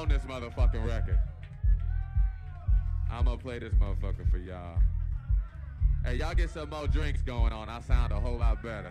own this motherfucking record. I'm gonna play this motherfucker for y'all. Hey, y'all get some more drinks going on. I sound a whole lot better.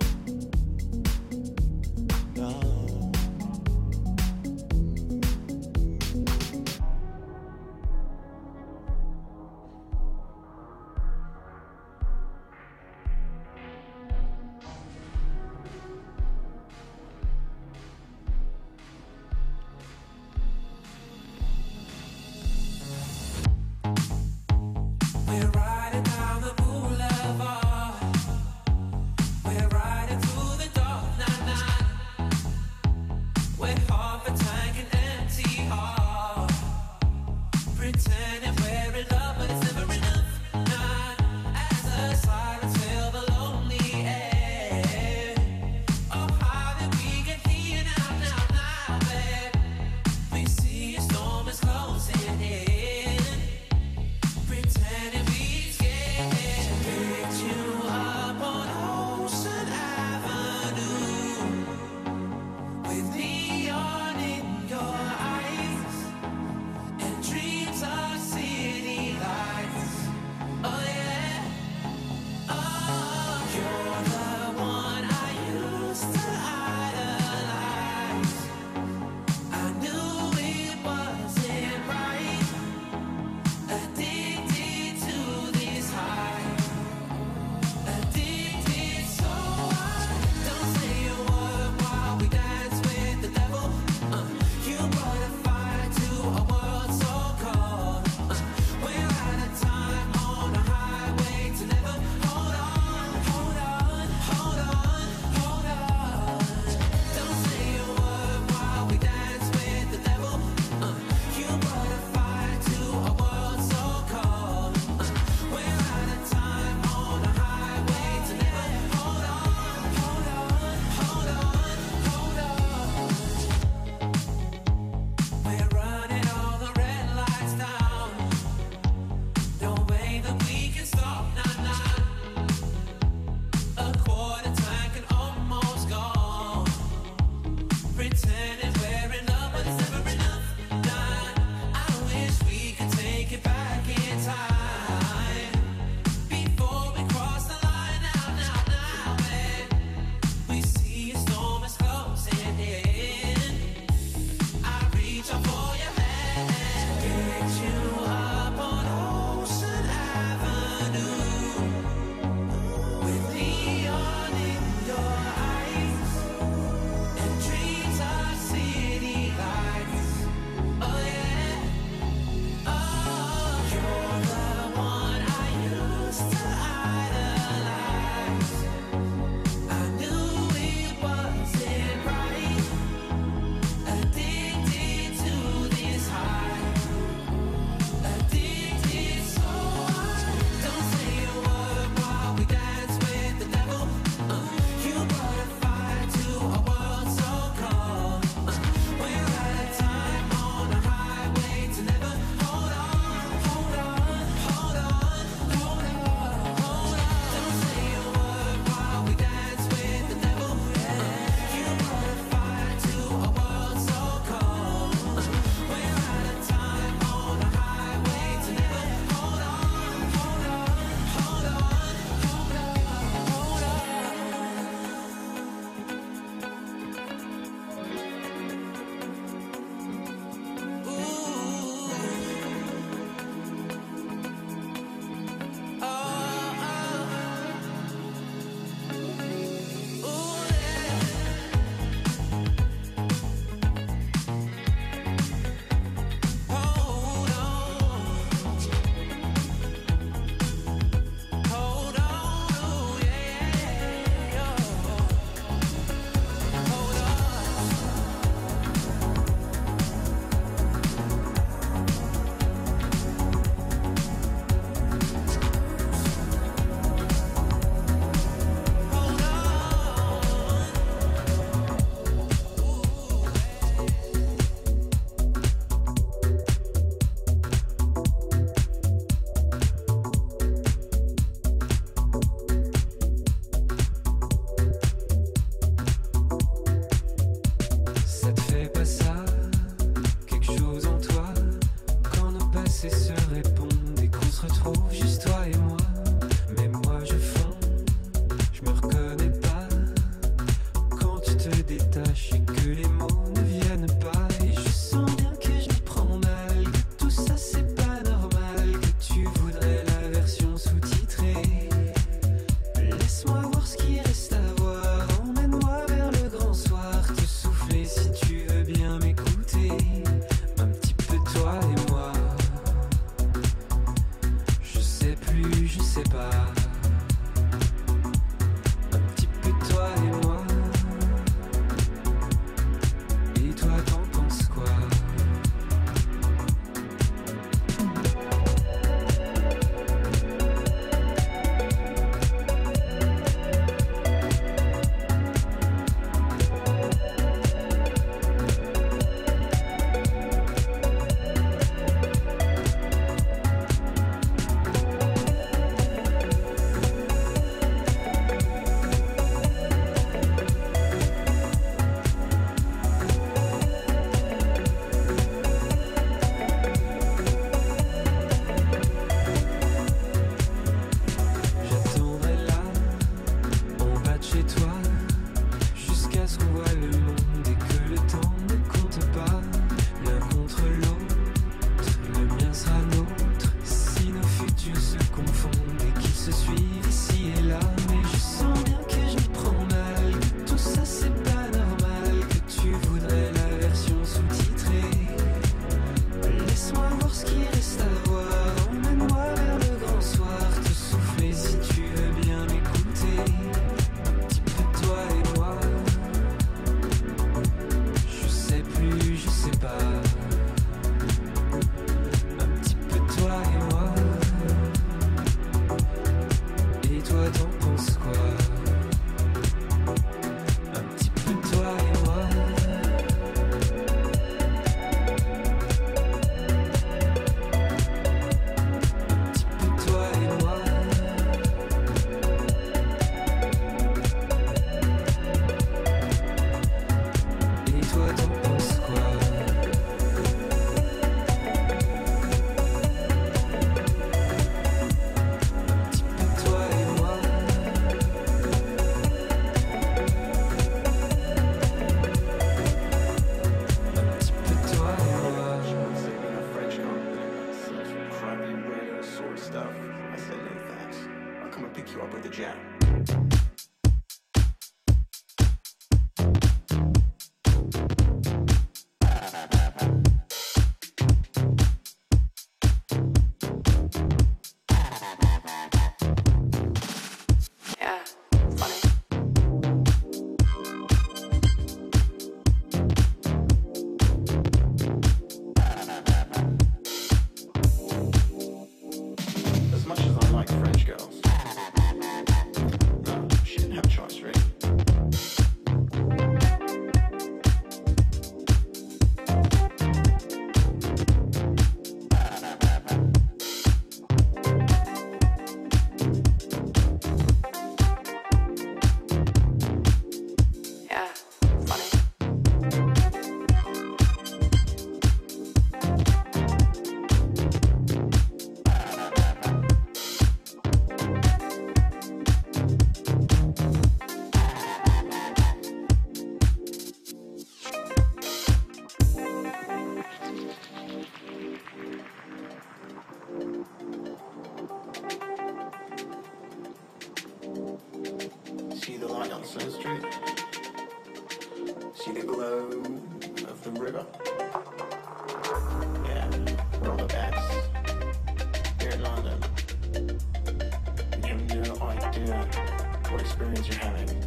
experience you're having.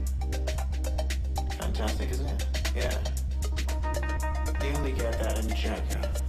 Fantastic, isn't it? Yeah. You only get that in Jacko.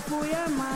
puya ma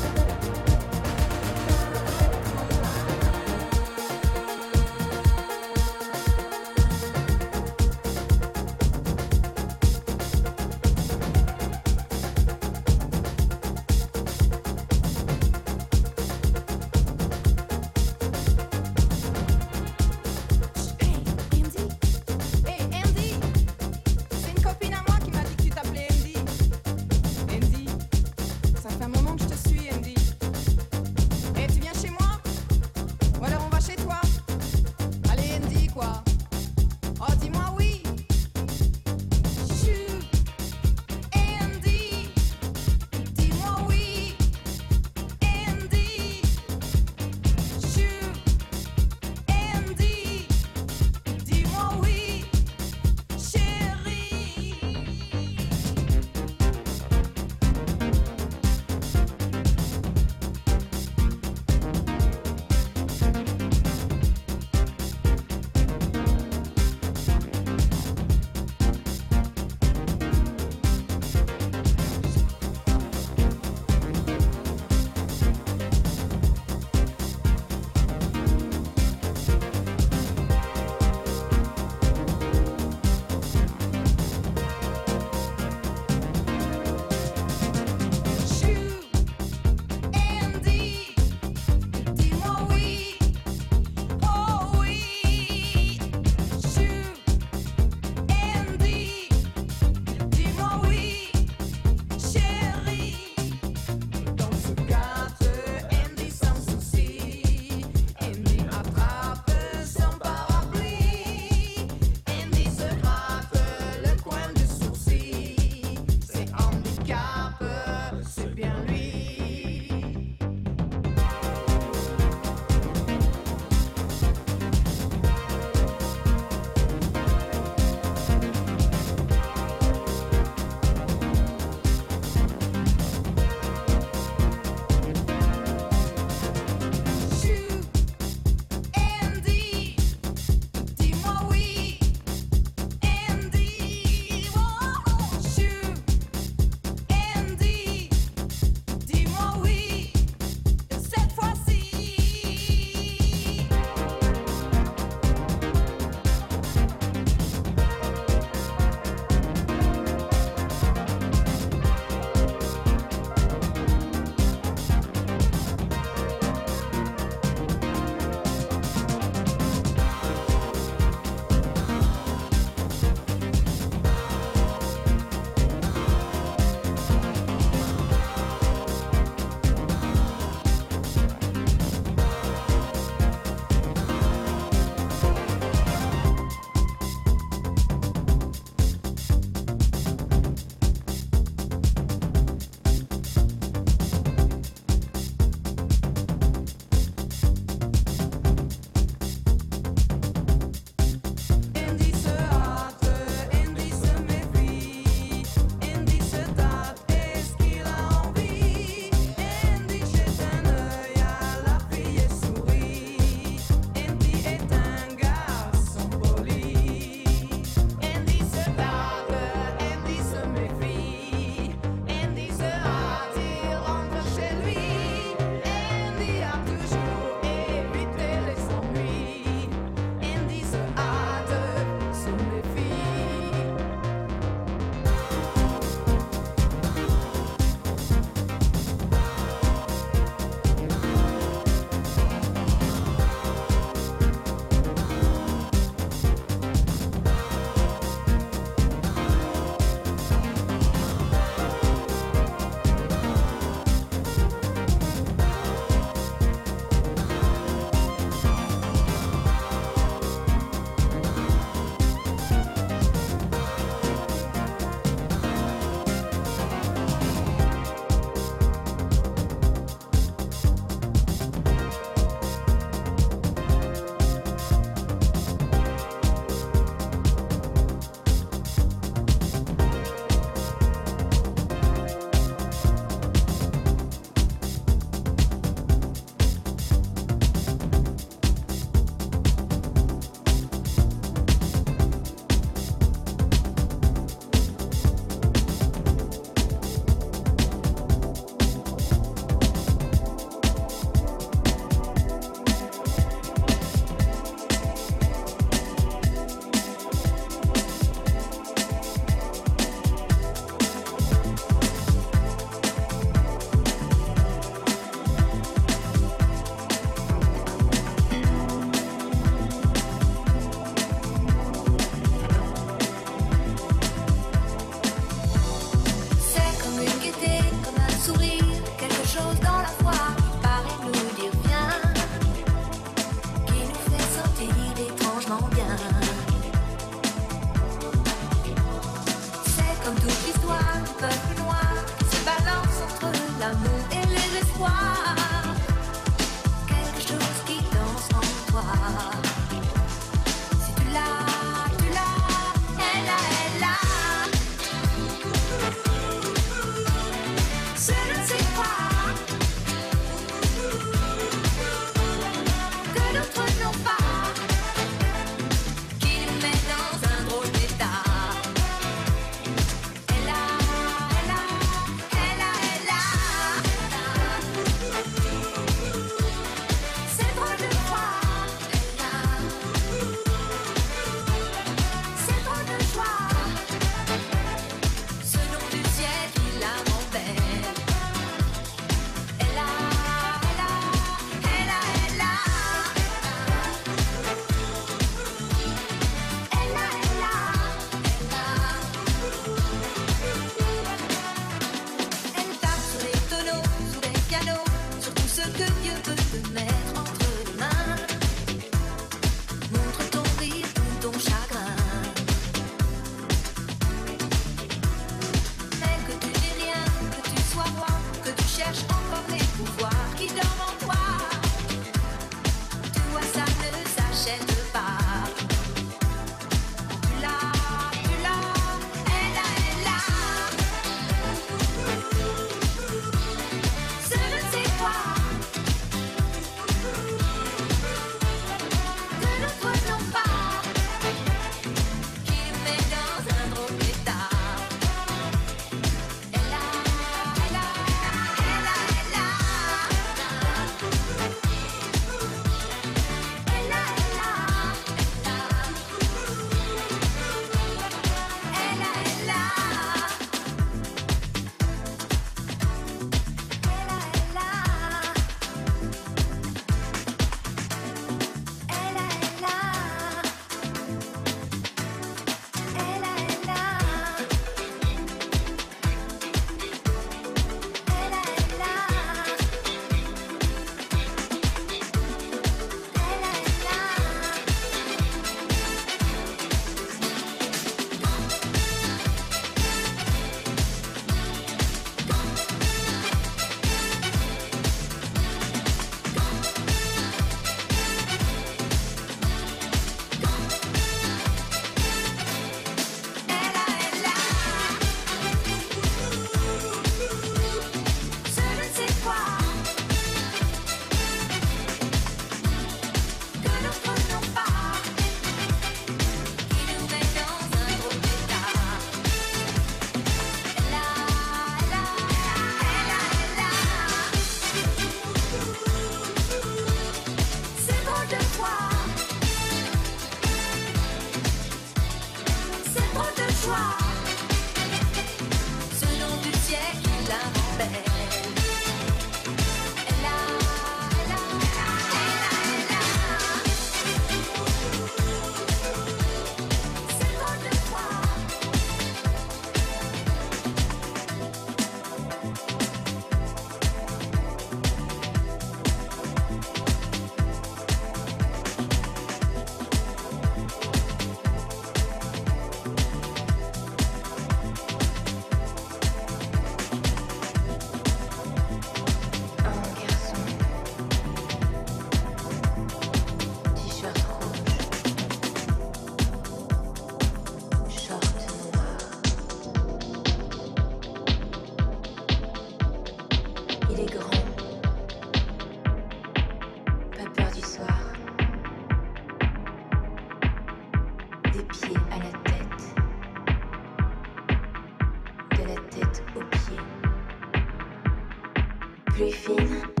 plus fine.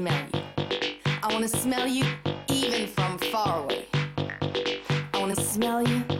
smell you. I wanna smell you even from far away. I wanna smell you.